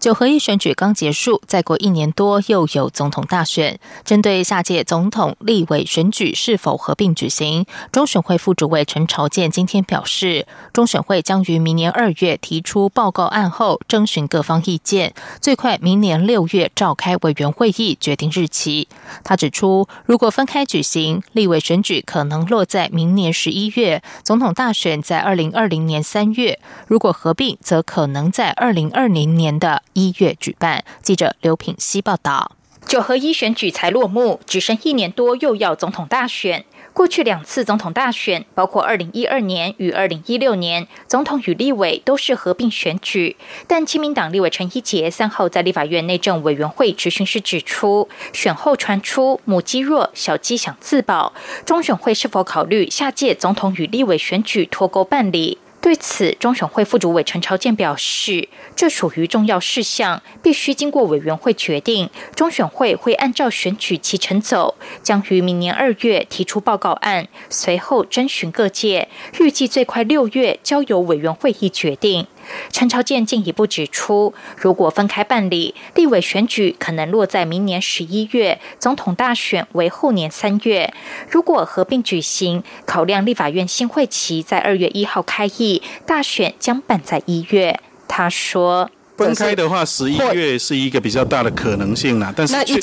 九合一选举刚结束，再过一年多又有总统大选。针对下届总统、立委选举是否合并举行，中选会副主委陈朝健今天表示，中选会将于明年二月提出报告案后，征询各方意见，最快明年六月召开委员会议决定日期。他指出，如果分开举行，立委选举可能落在明年十一月，总统大选在二零二零年三月；如果合并，则可能在二零二零年的。一月举办。记者刘品希报道，九合一选举才落幕，只剩一年多，又要总统大选。过去两次总统大选，包括二零一二年与二零一六年，总统与立委都是合并选举。但亲民党立委陈一杰三号在立法院内政委员会质询时指出，选后传出母鸡弱，小鸡想自保，中选会是否考虑下届总统与立委选举脱钩办理？对此，中选会副主委陈朝健表示，这属于重要事项，必须经过委员会决定。中选会会按照选举期程走，将于明年二月提出报告案，随后征询各界，预计最快六月交由委员会议决定。陈朝健进一步指出，如果分开办理，立委选举可能落在明年十一月，总统大选为后年三月；如果合并举行，考量立法院新会期在二月一号开议，大选将办在一月。他说。分开的话，十一月是一个比较大的可能性啦。但是确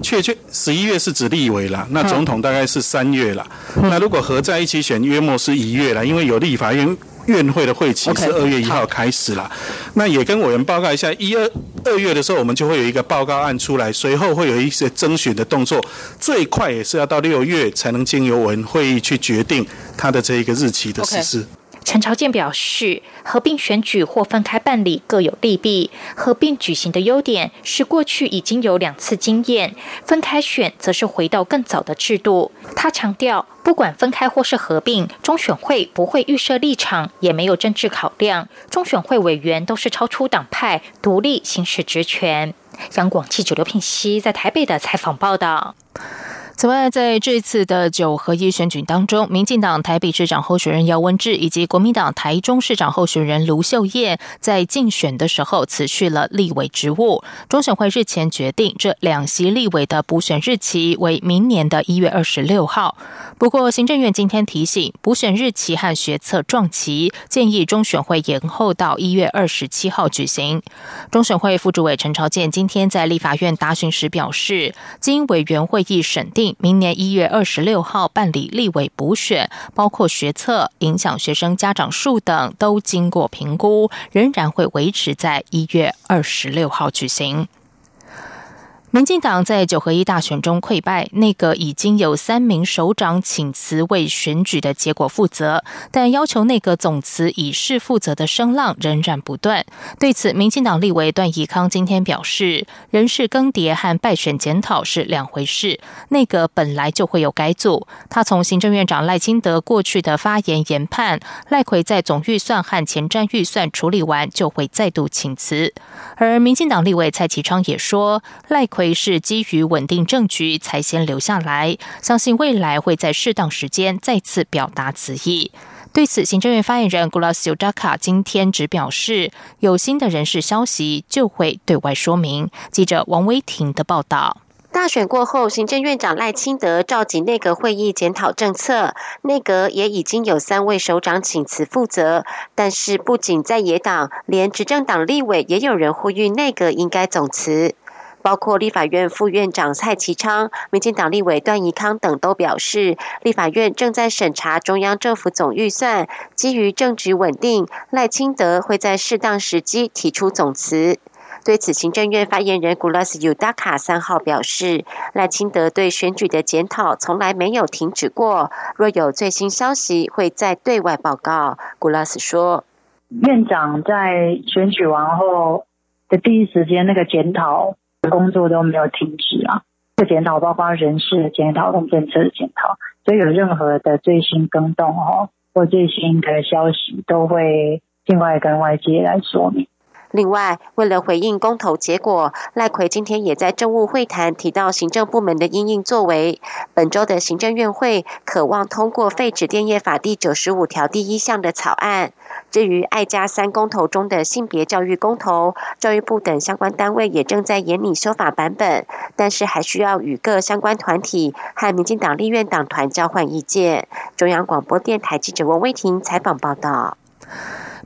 确确，十一月是指立委啦，那总统大概是三月啦。那如果合在一起选，约莫是一月了，因为有立法院院会的会期是二月一号开始啦。那也跟委员报告一下，一二二月的时候，我们就会有一个报告案出来，随后会有一些征询的动作，最快也是要到六月才能经由委员会议去决定它的这一个日期的实施。陈朝健表示，合并选举或分开办理各有利弊。合并举行的优点是过去已经有两次经验，分开选则是回到更早的制度。他强调，不管分开或是合并，中选会不会预设立场，也没有政治考量。中选会委员都是超出党派，独立行使职权。央广记者刘品熙在台北的采访报道。此外，在这次的九合一选举当中，民进党台北市长候选人姚文智以及国民党台中市长候选人卢秀燕在竞选的时候辞去了立委职务。中选会日前决定，这两席立委的补选日期为明年的一月二十六号。不过，行政院今天提醒，补选日期和学测撞期，建议中选会延后到一月二十七号举行。中选会副主委陈朝健今天在立法院答询时表示，经委员会议审定。明年一月二十六号办理立委补选，包括学测影响学生家长数等，都经过评估，仍然会维持在一月二十六号举行。民进党在九合一大选中溃败，内阁已经有三名首长请辞为选举的结果负责，但要求内阁总辞以示负责的声浪仍然不断。对此，民进党立委段宜康今天表示，人事更迭和败选检讨是两回事，内阁本来就会有改组。他从行政院长赖清德过去的发言研判，赖奎在总预算和前瞻预算处理完就会再度请辞。而民进党立委蔡启昌也说，赖。会是基于稳定政局才先留下来，相信未来会在适当时间再次表达此意。对此，行政院发言人 Gulacio Daka 今天只表示，有新的人事消息就会对外说明。记者王威婷的报道。大选过后，行政院长赖清德召集内阁会议检讨政策，内阁也已经有三位首长请辞负责。但是，不仅在野党，连执政党立委也有人呼吁内阁应该总辞。包括立法院副院长蔡其昌、民进党立委段宜康等都表示，立法院正在审查中央政府总预算，基于政局稳定，赖清德会在适当时机提出总辞。对此，行政院发言人古拉斯尤达卡三号表示，赖清德对选举的检讨从来没有停止过，若有最新消息会再对外报告。古拉斯说，院长在选举完后的第一时间那个检讨。工作都没有停止啊，这检讨，包括人事的检讨跟政策的检讨，所以有任何的最新更动哦，或最新的消息，都会尽快跟外界来说明。另外，为了回应公投结果，赖奎今天也在政务会谈提到行政部门的应应作为。本周的行政院会渴望通过废止电业法第九十五条第一项的草案。至于爱家三公投中的性别教育公投，教育部等相关单位也正在研拟修法版本，但是还需要与各相关团体和民进党立院党团交换意见。中央广播电台记者王威婷采访报道。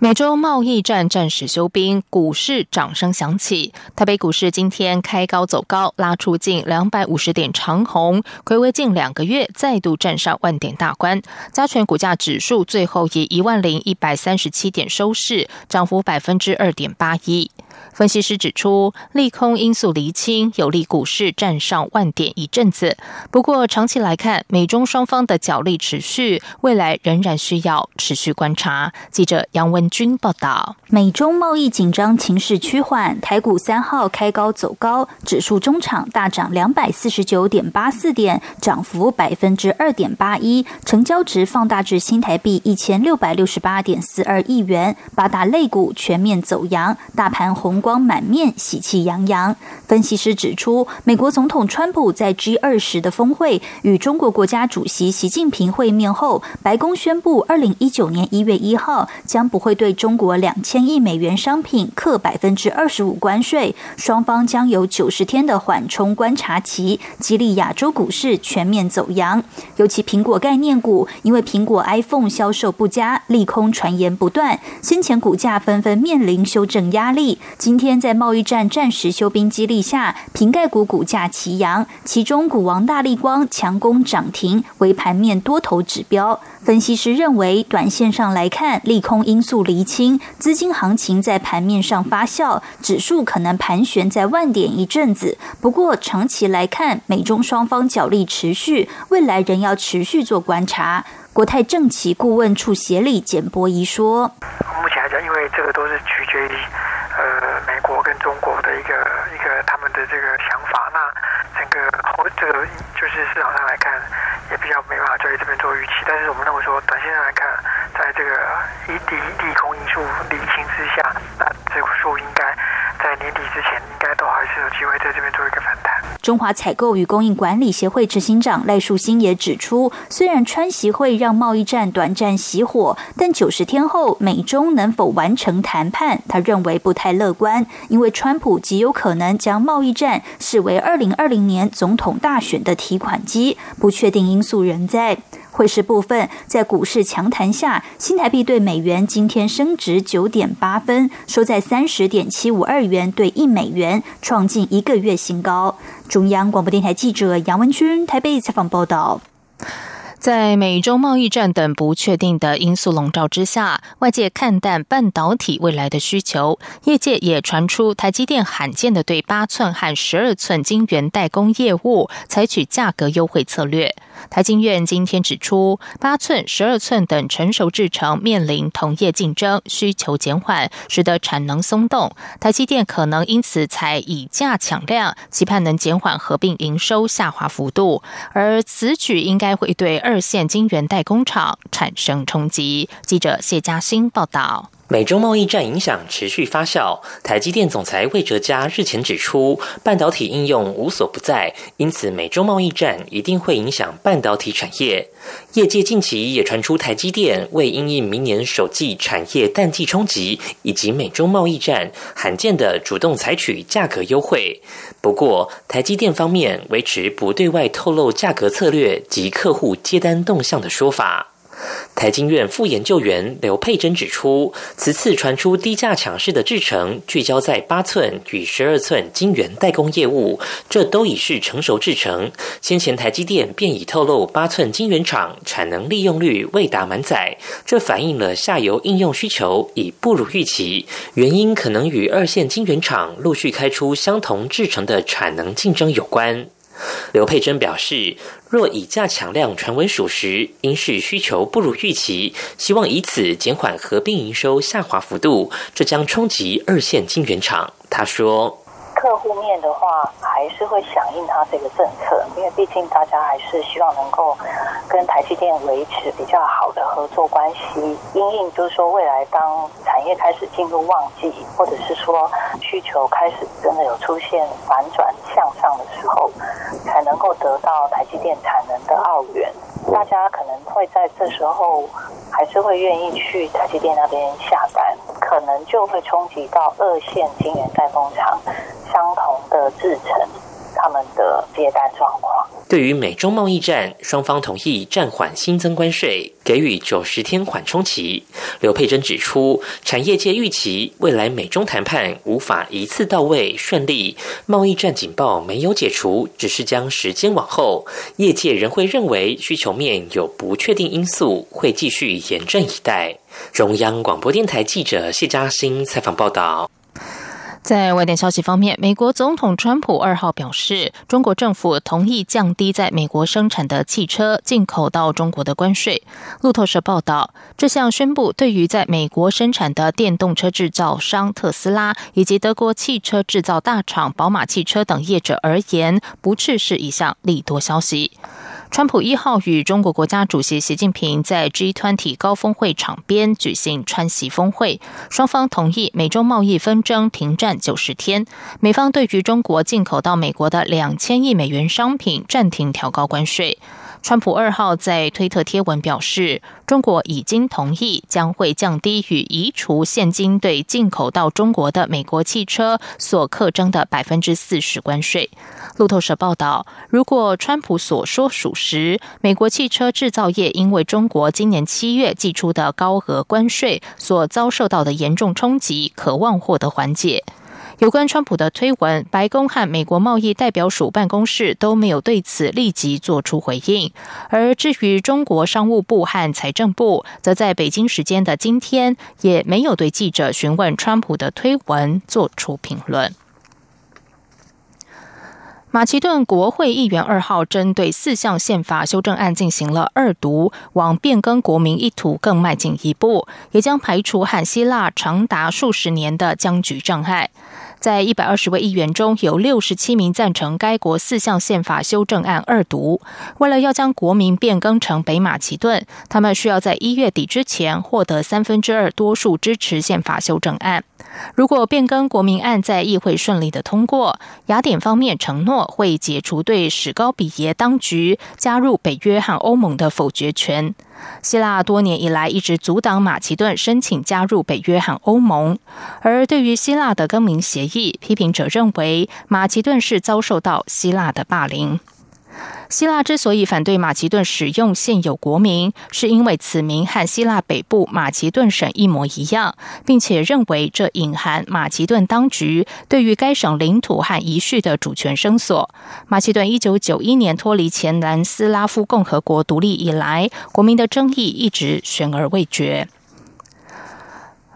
美洲贸易战暂时休兵，股市掌声响起。台北股市今天开高走高，拉出近两百五十点长红，回违近两个月再度站上万点大关。加权股价指数最后以一万零一百三十七点收市，涨幅百分之二点八一。分析师指出，利空因素厘清，有利股市站上万点一阵子。不过，长期来看，美中双方的角力持续，未来仍然需要持续观察。记者杨文军报道：美中贸易紧张情势趋缓，台股三号开高走高，指数中场大涨两百四十九点八四点，涨幅百分之二点八一，成交值放大至新台币一千六百六十八点四二亿元。八大类股全面走阳，大盘红。光满面，喜气洋洋。分析师指出，美国总统川普在 G 二十的峰会与中国国家主席习近平会面后，白宫宣布，二零一九年一月一号将不会对中国两千亿美元商品课百分之二十五关税，双方将有九十天的缓冲观察期，激励亚洲股市全面走阳。尤其苹果概念股，因为苹果 iPhone 销售不佳，利空传言不断，先前股价纷纷面临修正压力。今今天在贸易战暂时休兵激励下，瓶盖股股价齐扬，其中股王大力光强攻涨停，为盘面多头指标。分析师认为，短线上来看，利空因素厘清，资金行情在盘面上发酵，指数可能盘旋在万点一阵子。不过长期来看，美中双方角力持续，未来仍要持续做观察。国泰政企顾问处协理简博仪说：“目前来讲，因为这个都是取决于。”呃，美国跟中国的一个一个他们的这个想法，那整个这个就是市场上来看，也比较没办法在这边做预期。但是我们认为说，短线上来看，在这个一利利空因素理清之下，那这棵树应该。在年底之前，应该有机会在这边做一个反弹。中华采购与供应管理协会执行长赖树新也指出，虽然川协会让贸易战短暂熄火，但九十天后美中能否完成谈判，他认为不太乐观，因为川普极有可能将贸易战视为二零二零年总统大选的提款机，不确定因素仍在。汇市部分，在股市强弹下，新台币对美元今天升值九点八分，收在三十点七五二元兑一美元，创近一个月新高。中央广播电台记者杨文君台北采访报道。在美中贸易战等不确定的因素笼罩之下，外界看淡半导体未来的需求。业界也传出台积电罕见的对八寸和十二寸晶圆代工业务采取价格优惠策略。台经院今天指出，八寸、十二寸等成熟制程面临同业竞争，需求减缓，使得产能松动。台积电可能因此才以价抢量，期盼能减缓合并营收下滑幅度。而此举应该会对二二线晶圆代工厂产生冲击。记者谢嘉欣报道。美中贸易战影响持续发酵，台积电总裁魏哲嘉日前指出，半导体应用无所不在，因此美中贸易战一定会影响半导体产业。业界近期也传出台积电为因应明年首季产业淡季冲击，以及美中贸易战罕见的主动采取价格优惠。不过，台积电方面维持不对外透露价格策略及客户接单动向的说法。台经院副研究员刘佩珍指出，此次传出低价抢市的制程聚焦在八寸与十二寸晶圆代工业务，这都已是成熟制程。先前台积电便已透露，八寸晶圆厂产能利用率未达满载，这反映了下游应用需求已不如预期。原因可能与二线晶圆厂陆续开出相同制程的产能竞争有关。刘佩珍表示，若以价抢量传闻属实，应是需求不如预期，希望以此减缓合并营收下滑幅度，这将冲击二线晶圆厂。他说。客户面的话，还是会响应他这个政策，因为毕竟大家还是希望能够跟台积电维持比较好的合作关系。因应就是说，未来当产业开始进入旺季，或者是说需求开始真的有出现反转向上的时候，才能够得到台积电产能的澳元。大家可能会在这时候还是会愿意去台积电那边下单，可能就会冲击到二线晶圆代工厂相同的制程他们的接单状况。对于美中贸易战，双方同意暂缓新增关税，给予九十天缓冲期。刘佩珍指出，产业界预期未来美中谈判无法一次到位顺利，贸易战警报没有解除，只是将时间往后。业界仍会认为需求面有不确定因素，会继续严阵以待。中央广播电台记者谢嘉欣采访报道。在外电消息方面，美国总统川普二号表示，中国政府同意降低在美国生产的汽车进口到中国的关税。路透社报道，这项宣布对于在美国生产的电动车制造商特斯拉以及德国汽车制造大厂宝马汽车等业者而言，不啻是一项利多消息。川普一号与中国国家主席习近平在 G20 高峰会场边举行川习峰会，双方同意美中贸易纷争停战九十天，美方对于中国进口到美国的两千亿美元商品暂停调高关税。川普二号在推特贴文表示，中国已经同意将会降低与移除现今对进口到中国的美国汽车所课征的百分之四十关税。路透社报道，如果川普所说属实，美国汽车制造业因为中国今年七月寄出的高额关税所遭受到的严重冲击，渴望获得缓解。有关川普的推文，白宫和美国贸易代表署办公室都没有对此立即做出回应。而至于中国商务部和财政部，则在北京时间的今天也没有对记者询问川普的推文做出评论。马其顿国会议员二号针对四项宪法修正案进行了二读，往变更国民意图更迈进一步，也将排除和希腊长达数十年的僵局障碍。在一百二十位议员中，有六十七名赞成该国四项宪法修正案二读。为了要将国民变更成北马其顿，他们需要在一月底之前获得三分之二多数支持宪法修正案。如果变更国民案在议会顺利的通过，雅典方面承诺会解除对史高比耶当局加入北约和欧盟的否决权。希腊多年以来一直阻挡马其顿申请加入北约和欧盟，而对于希腊的更名协议，批评者认为马其顿是遭受到希腊的霸凌。希腊之所以反对马其顿使用现有国名，是因为此名和希腊北部马其顿省一模一样，并且认为这隐含马其顿当局对于该省领土和遗绪的主权声索。马其顿一九九一年脱离前南斯拉夫共和国独立以来，国民的争议一直悬而未决。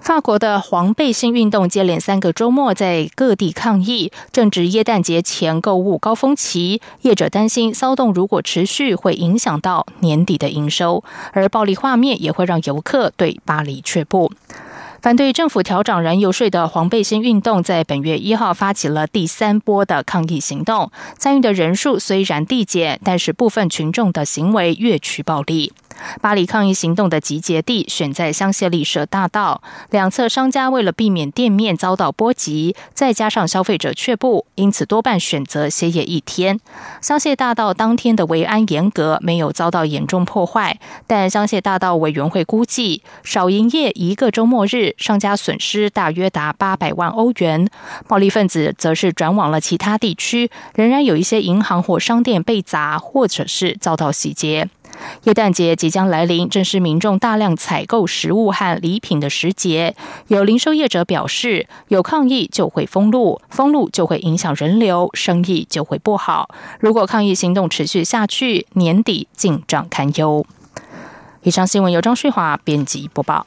法国的黄背心运动接连三个周末在各地抗议，正值耶诞节前购物高峰期，业者担心骚动如果持续，会影响到年底的营收，而暴力画面也会让游客对巴黎却步。反对政府调涨燃油税的黄背心运动，在本月一号发起了第三波的抗议行动。参与的人数虽然递减，但是部分群众的行为越趋暴力。巴黎抗议行动的集结地选在香榭丽舍大道，两侧商家为了避免店面遭到波及，再加上消费者却步，因此多半选择歇业一天。香榭大道当天的维安严格，没有遭到严重破坏，但香榭大道委员会估计，少营业一个周末日，商家损失大约达八百万欧元。暴力分子则是转往了其他地区，仍然有一些银行或商店被砸，或者是遭到洗劫。耶诞节即将来临，正是民众大量采购食物和礼品的时节。有零售业者表示，有抗议就会封路，封路就会影响人流，生意就会不好。如果抗议行动持续下去，年底进账堪忧。以上新闻由张旭华编辑播报。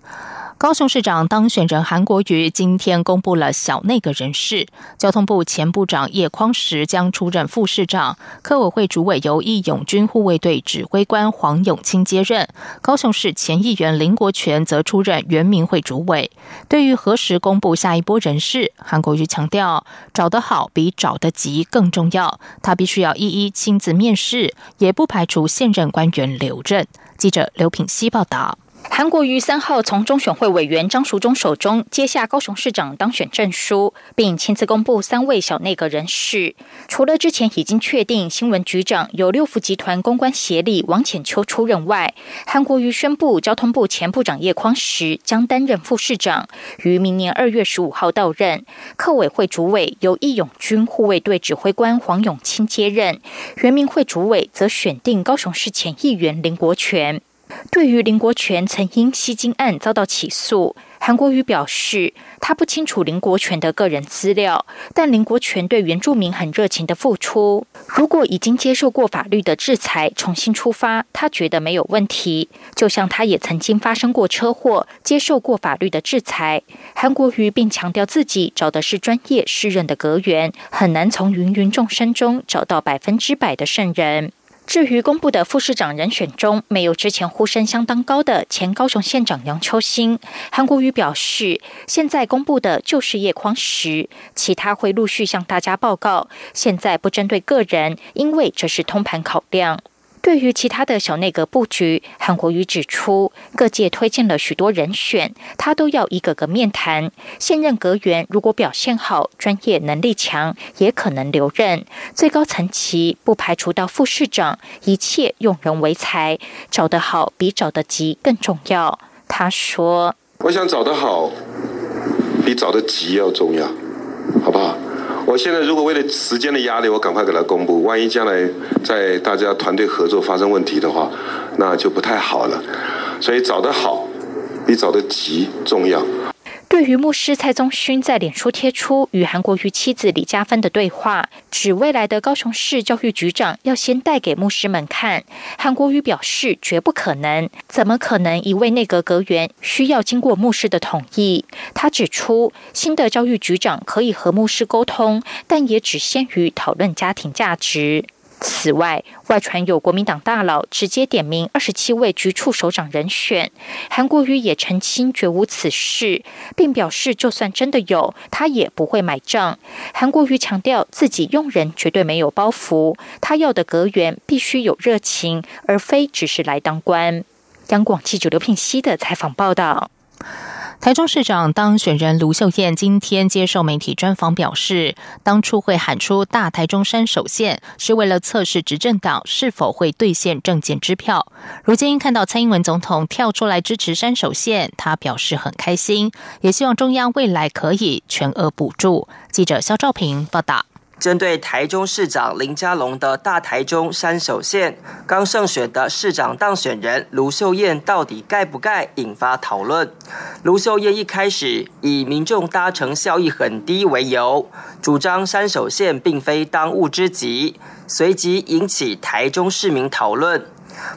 高雄市长当选人韩国瑜今天公布了小内阁人事，交通部前部长叶匡时将出任副市长，科委会主委由义勇军护卫队指挥官黄永清接任，高雄市前议员林国权则出任原民会主委。对于何时公布下一波人事，韩国瑜强调，找得好比找得急更重要，他必须要一一亲自面试，也不排除现任官员留任。记者刘品希报道。韩国瑜三号从中选会委员张淑忠手中接下高雄市长当选证书，并亲自公布三位小内阁人士。除了之前已经确定新闻局长由六福集团公关协理王浅秋出任外，韩国瑜宣布交通部前部长叶匡时将担任副市长，于明年二月十五号到任。客委会主委由义勇军护卫队指挥官黄永清接任，原民会主委则选定高雄市前议员林国权。对于林国权曾因吸金案遭到起诉，韩国瑜表示，他不清楚林国权的个人资料，但林国权对原住民很热情的付出。如果已经接受过法律的制裁，重新出发，他觉得没有问题。就像他也曾经发生过车祸，接受过法律的制裁。韩国瑜并强调自己找的是专业适任的阁员，很难从芸芸众生中找到百分之百的圣人。至于公布的副市长人选中，没有之前呼声相当高的前高雄县长杨秋兴。韩国瑜表示，现在公布的就是叶匡时，其他会陆续向大家报告。现在不针对个人，因为这是通盘考量。对于其他的小内阁布局，韩国瑜指出，各界推荐了许多人选，他都要一个个面谈。现任阁员如果表现好、专业能力强，也可能留任。最高层级不排除到副市长，一切用人为才，找得好比找得急更重要。他说：“我想找得好，比找得急要重要，好不好？”我现在如果为了时间的压力，我赶快给他公布，万一将来在大家团队合作发生问题的话，那就不太好了。所以找得好，比找得急重要。对于牧师蔡宗勋在脸书贴出与韩国瑜妻子李嘉芬的对话，指未来的高雄市教育局长要先带给牧师们看，韩国瑜表示绝不可能，怎么可能一位内阁阁员需要经过牧师的同意？他指出，新的教育局长可以和牧师沟通，但也只限于讨论家庭价值。此外，外传有国民党大佬直接点名二十七位局处首长人选，韩国瑜也澄清绝无此事，并表示就算真的有，他也不会买账。韩国瑜强调自己用人绝对没有包袱，他要的阁员必须有热情，而非只是来当官。央广记者刘聘熙的采访报道。台中市长当选人卢秀燕今天接受媒体专访表示，当初会喊出“大台中山首线”，是为了测试执政党是否会兑现政见支票。如今看到蔡英文总统跳出来支持山首线，他表示很开心，也希望中央未来可以全额补助。记者肖兆平报道。针对台中市长林佳龙的大台中山手线刚胜选的市长当选人卢秀燕到底盖不盖，引发讨论。卢秀燕一开始以民众搭乘效益很低为由，主张山手线并非当务之急，随即引起台中市民讨论。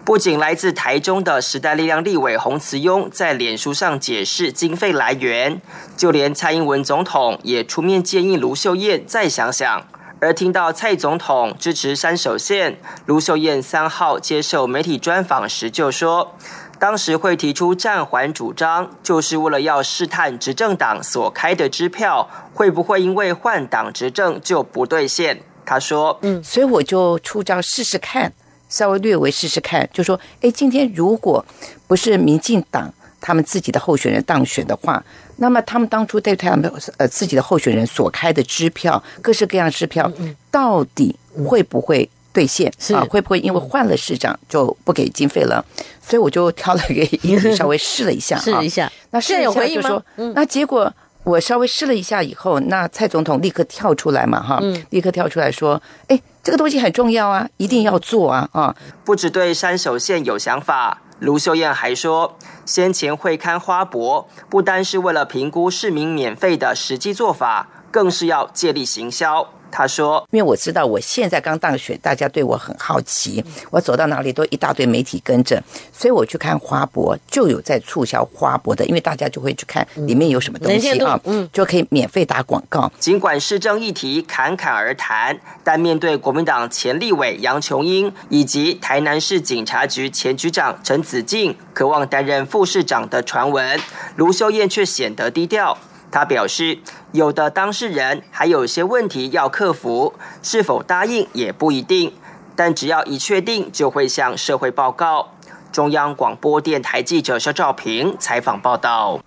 不仅来自台中的时代力量立委洪慈庸在脸书上解释经费来源，就连蔡英文总统也出面建议卢秀燕再想想。而听到蔡总统支持山手线，卢秀燕三号接受媒体专访时就说，当时会提出暂缓主张，就是为了要试探执政党所开的支票会不会因为换党执政就不兑现。他说：“嗯，所以我就出招试试看，稍微略微试试看，就说，哎，今天如果不是民进党他们自己的候选人当选的话。”那么他们当初对他们呃自己的候选人所开的支票，各式各样支票，到底会不会兑现啊？会不会因为换了市长就不给经费了？所以我就挑了一个议题稍微试了一下，试一下。那试一下就说，那结果我稍微试了一下以后，那蔡总统立刻跳出来嘛，哈，立刻跳出来说，哎。这个东西很重要啊，一定要做啊！啊，不只对山手线有想法，卢秀燕还说，先前会刊花博，不单是为了评估市民免费的实际做法，更是要借力行销。他说：“因为我知道我现在刚当选，大家对我很好奇，我走到哪里都一大堆媒体跟着，所以我去看花博，就有在促销花博的，因为大家就会去看里面有什么东西啊，嗯，就可以免费打广告。尽管市政议题侃侃而谈，但面对国民党前立委杨琼英以及台南市警察局前局长陈子敬渴望担任副市长的传闻，卢秀燕却显得低调。”他表示，有的当事人还有些问题要克服，是否答应也不一定，但只要一确定，就会向社会报告。中央广播电台记者肖兆平采访报道。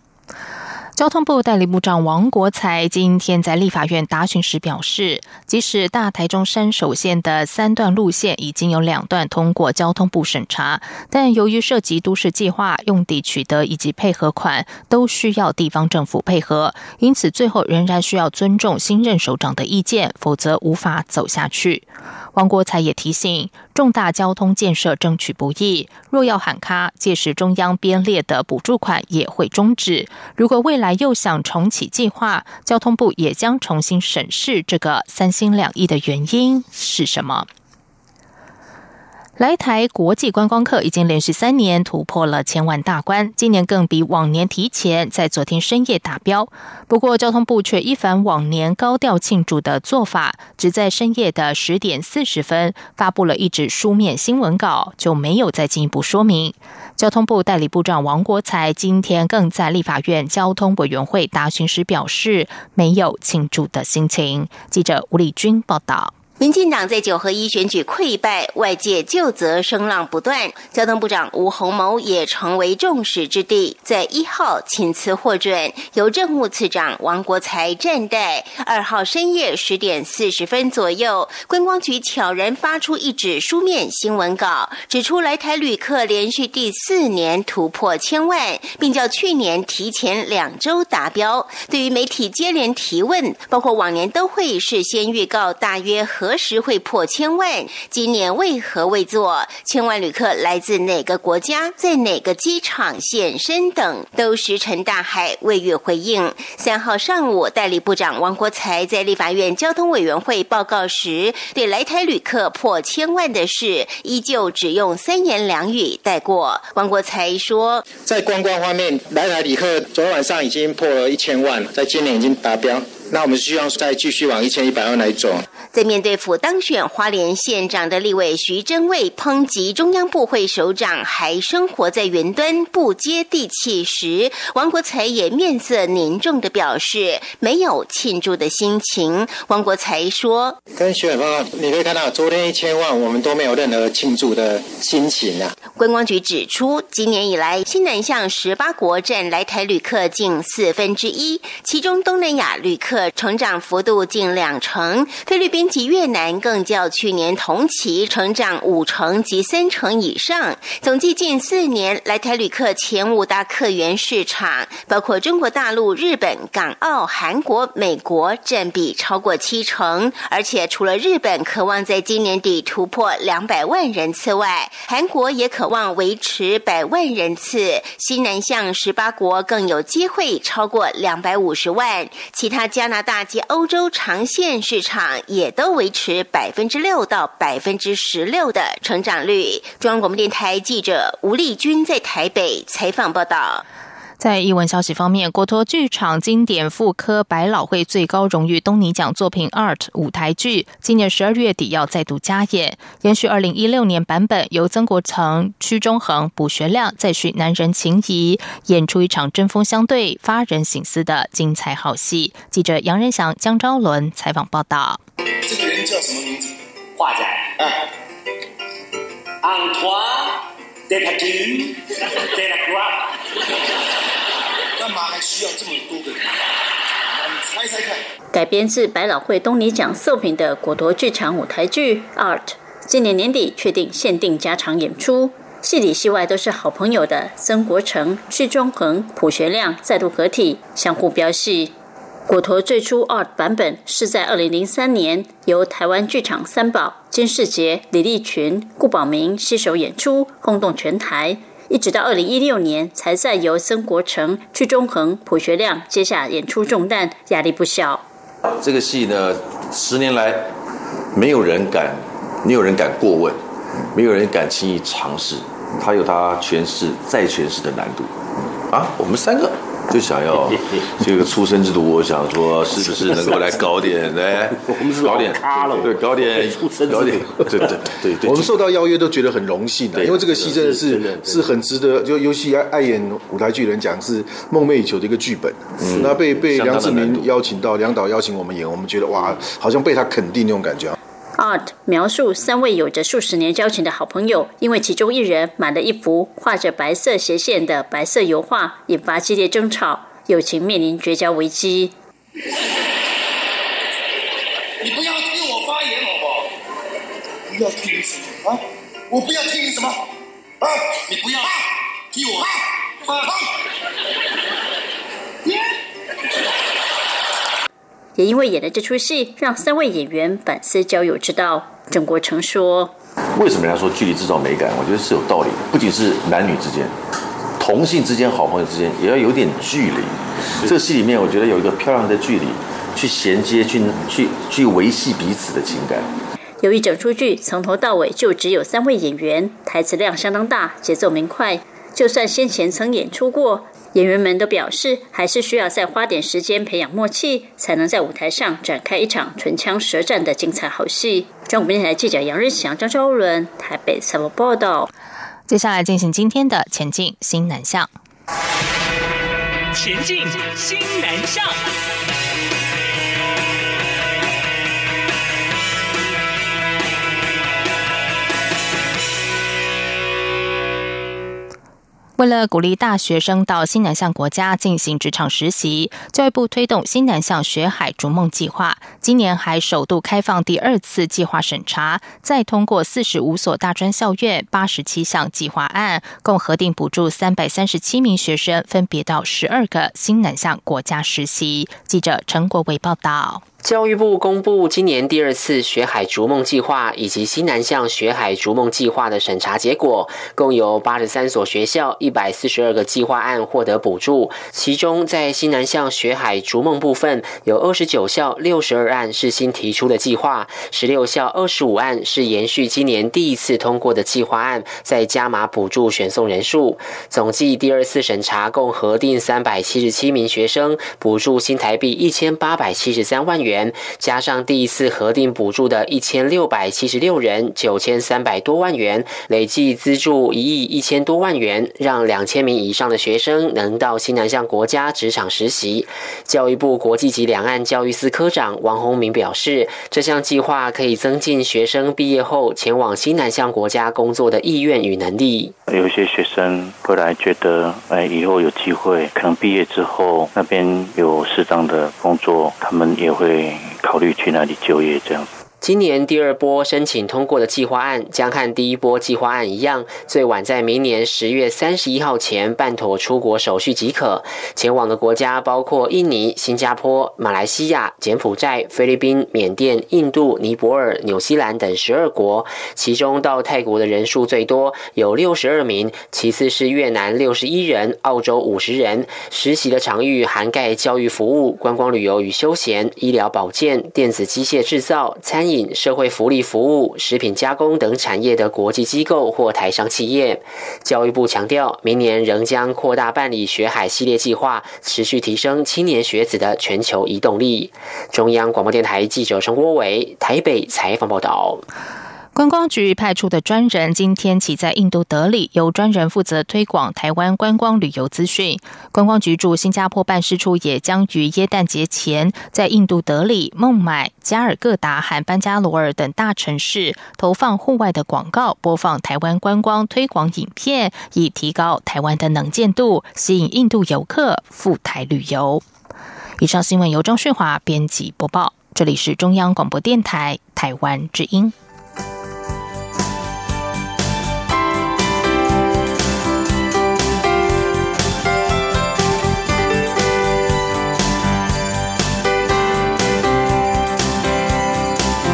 交通部代理部长王国才今天在立法院答询时表示，即使大台中山手线的三段路线已经有两段通过交通部审查，但由于涉及都市计划、用地取得以及配合款，都需要地方政府配合，因此最后仍然需要尊重新任首长的意见，否则无法走下去。王国才也提醒，重大交通建设争取不易，若要喊卡，届时中央编列的补助款也会终止。如果未来又想重启计划，交通部也将重新审视这个三心两意的原因是什么。来台国际观光客已经连续三年突破了千万大关，今年更比往年提前，在昨天深夜达标。不过，交通部却一反往年高调庆祝的做法，只在深夜的十点四十分发布了一纸书面新闻稿，就没有再进一步说明。交通部代理部长王国才今天更在立法院交通委员会答询时表示，没有庆祝的心情。记者吴丽君报道。民进党在九合一选举溃败，外界就责声浪不断。交通部长吴鸿谋也成为众矢之的，在一号请辞获准，由政务次长王国才暂代。二号深夜十点四十分左右，观光局悄然发出一纸书面新闻稿，指出来台旅客连续第四年突破千万，并较去年提前两周达标。对于媒体接连提问，包括往年都会事先预告大约和。何时会破千万？今年为何未做？千万旅客来自哪个国家？在哪个机场现身？等都石沉大海，未予回应。三号上午，代理部长王国才在立法院交通委员会报告时，对来台旅客破千万的事，依旧只用三言两语带过。王国才说：“在观光方面，来台旅客昨晚上已经破了一千万，在今年已经达标。”那我们希望再继续往一千一百万来走。在面对府当选花莲县长的立委徐祯卫抨击中央部会首长还生活在云端不接地气时，王国才也面色凝重的表示没有庆祝的心情。王国才说：“跟徐委报告，你可以看到昨天一千万，我们都没有任何庆祝的心情啊。”观光局指出，今年以来新南向十八国占来台旅客近四分之一，其中东南亚旅客。成长幅度近两成，菲律宾及越南更较去年同期成长五成及三成以上。总计近四年来台旅客前五大客源市场，包括中国大陆、日本、港澳、韩国、美国，占比超过七成。而且除了日本渴望在今年底突破两百万人次外，韩国也渴望维持百万人次。西南向十八国更有机会超过两百五十万，其他加。加拿大及欧洲长线市场也都维持百分之六到百分之十六的成长率。中央广播电台记者吴丽君在台北采访报道。在译文消息方面，国托剧场经典复刻百老汇最高荣誉东尼奖作品《Art》舞台剧，今年十二月底要再度加演，延续二零一六年版本，由曾国成、屈中恒、卜学亮再续男人情谊，演出一场针锋相对、发人省思的精彩好戏。记者杨仁祥、江昭伦采访报道。这个人叫什么名字？画家啊，Antoine。干嘛还需要这么多个人？猜猜看。改编自百老汇东尼奖作品的果陀剧场舞台剧《Art》，今年年底确定限定加场演出，戏里戏外都是好朋友的曾国成、屈中恒、朴学亮再度合体，相互飙戏。果陀最初 Art 版本是在二零零三年由台湾剧场三宝金世杰、李立群、顾宝明携手演出，轰动全台。一直到二零一六年才再由曾国成、屈中恒、朴学亮接下演出重担，压力不小。这个戏呢，十年来没有人敢，没有人敢过问，没有人敢轻易尝试，它有它诠释再诠释的难度。啊，我们三个。就想要 这个出生之度，我想说是不是能够来搞点 哎，我们是搞点咖了，对，搞点出生搞点，对对对对。我们受到邀约都觉得很荣幸的，因为这个戏真的是是很值得，就尤其爱爱演舞台剧人讲是梦寐以求的一个剧本。那被被梁志明邀请到，梁导邀请我们演，我们觉得哇，好像被他肯定那种感觉。Art 描述三位有着数十年交情的好朋友，因为其中一人买了一幅画着白色斜线的白色油画，引发激烈争吵，友情面临绝交危机。你不要听我发言好不好？不要听什么啊？我不要听你什么啊？你不要听我啊啊？也因为演了这出戏，让三位演员反思交友之道。郑国成说：“为什么人家说距离制造美感？我觉得是有道理的。不仅是男女之间，同性之间、好朋友之间，也要有点距离。这个戏里面，我觉得有一个漂亮的距离，去衔接、去去去维系彼此的情感。由于整出剧从头到尾就只有三位演员，台词量相当大，节奏明快，就算先前曾演出过。”演员们都表示，还是需要再花点时间培养默契，才能在舞台上展开一场唇枪舌战的精彩好戏。中国电台记者杨日祥、张昭伦台北采访报道。接下来进行今天的前进新南向。前进新南向。为了鼓励大学生到新南向国家进行职场实习，教育部推动新南向学海逐梦计划。今年还首度开放第二次计划审查，再通过四十五所大专校院八十七项计划案，共核定补助三百三十七名学生，分别到十二个新南向国家实习。记者陈国伟报道。教育部公布今年第二次学海逐梦计划以及西南向学海逐梦计划的审查结果，共有八十三所学校、一百四十二个计划案获得补助。其中，在西南向学海逐梦部分，有二十九校六十二案是新提出的计划，十六校二十五案是延续今年第一次通过的计划案，再加码补助选送人数。总计第二次审查共核定三百七十七名学生，补助新台币一千八百七十三万元。加上第一次核定补助的一千六百七十六人，九千三百多万元，累计资助一亿一千多万元，让两千名以上的学生能到新南向国家职场实习。教育部国际级两岸教育司科长王宏明表示，这项计划可以增进学生毕业后前往新南向国家工作的意愿与能力。有些学生后来觉得，哎，以后有机会，可能毕业之后那边有适当的工作，他们也会。考虑去哪里就业这样。今年第二波申请通过的计划案，将和第一波计划案一样，最晚在明年十月三十一号前办妥出国手续即可。前往的国家包括印尼、新加坡、马来西亚、柬埔寨、菲律宾、缅甸、印度、尼泊尔、纽西兰等十二国。其中到泰国的人数最多，有六十二名；其次是越南六十一人，澳洲五十人。实习的场域涵盖教育服务、观光旅游与休闲、医疗保健、电子机械制造、餐饮。社会福利服务、食品加工等产业的国际机构或台商企业，教育部强调，明年仍将扩大办理学海系列计划，持续提升青年学子的全球移动力。中央广播电台记者陈国伟台北采访报道。观光局派出的专人今天起在印度德里，由专人负责推广台湾观光旅游资讯。观光局驻新加坡办事处也将于耶诞节前，在印度德里、孟买、加尔各答和班加罗尔等大城市投放户外的广告，播放台湾观光推广影片，以提高台湾的能见度，吸引印度游客赴台旅游。以上新闻由张旭华编辑播报，这里是中央广播电台台湾之音。